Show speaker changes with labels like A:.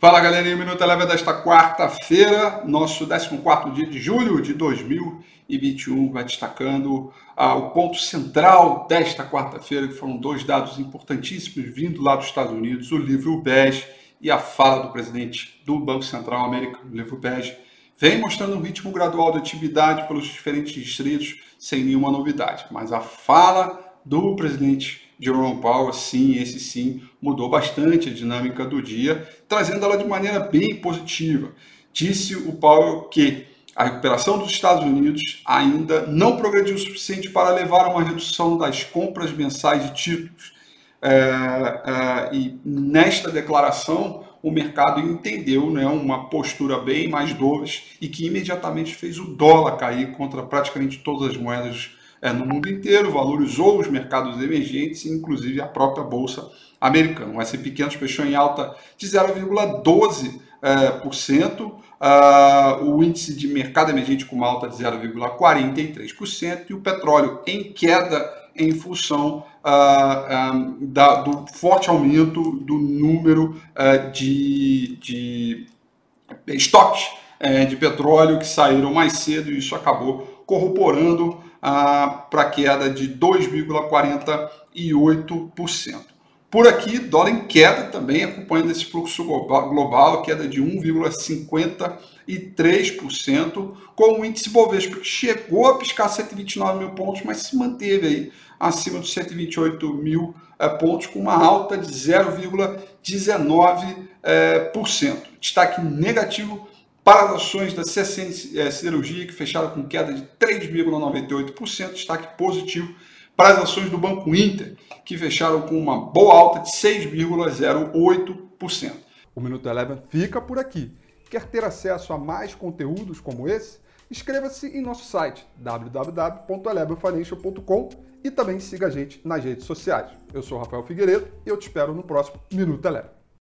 A: Fala galerinha, Minuto Eleva desta quarta-feira, nosso 14 dia de julho de 2021, vai destacando ah, o ponto central desta quarta-feira, que foram dois dados importantíssimos vindo lá dos Estados Unidos, o livro BES e a fala do presidente do Banco Central americano, o livro BES, vem mostrando um ritmo gradual de atividade pelos diferentes distritos, sem nenhuma novidade, mas a fala do presidente Jerome Powell, sim, esse sim, mudou bastante a dinâmica do dia, trazendo ela de maneira bem positiva. Disse o Powell que a recuperação dos Estados Unidos ainda não progrediu o suficiente para levar a uma redução das compras mensais de títulos. É, é, e nesta declaração, o mercado entendeu né, uma postura bem mais doves e que imediatamente fez o dólar cair contra praticamente todas as moedas é, no mundo inteiro, valorizou os mercados emergentes, inclusive a própria bolsa americana. O S&P 500 fechou em alta de 0,12%, é, por cento, uh, o índice de mercado emergente com uma alta de 0,43% e o petróleo em queda em função uh, um, da, do forte aumento do número uh, de, de estoques uh, de petróleo que saíram mais cedo. E isso acabou corroborando para a queda de 2,48%. Por aqui, dólar em queda também, acompanhando esse fluxo global, queda de 1,53%, com o índice Bovespa que chegou a piscar 129 mil pontos, mas se manteve aí acima dos 128 mil eh, pontos, com uma alta de 0,19%. Eh, Destaque negativo para as ações da CSN é, Siderurgia, que fecharam com queda de 3,98%, destaque positivo para as ações do Banco Inter, que fecharam com uma boa alta de 6,08%.
B: O Minuto Eleven fica por aqui. Quer ter acesso a mais conteúdos como esse? Inscreva-se em nosso site www.elevenfinancial.com e também siga a gente nas redes sociais. Eu sou Rafael Figueiredo e eu te espero no próximo Minuto Eleven.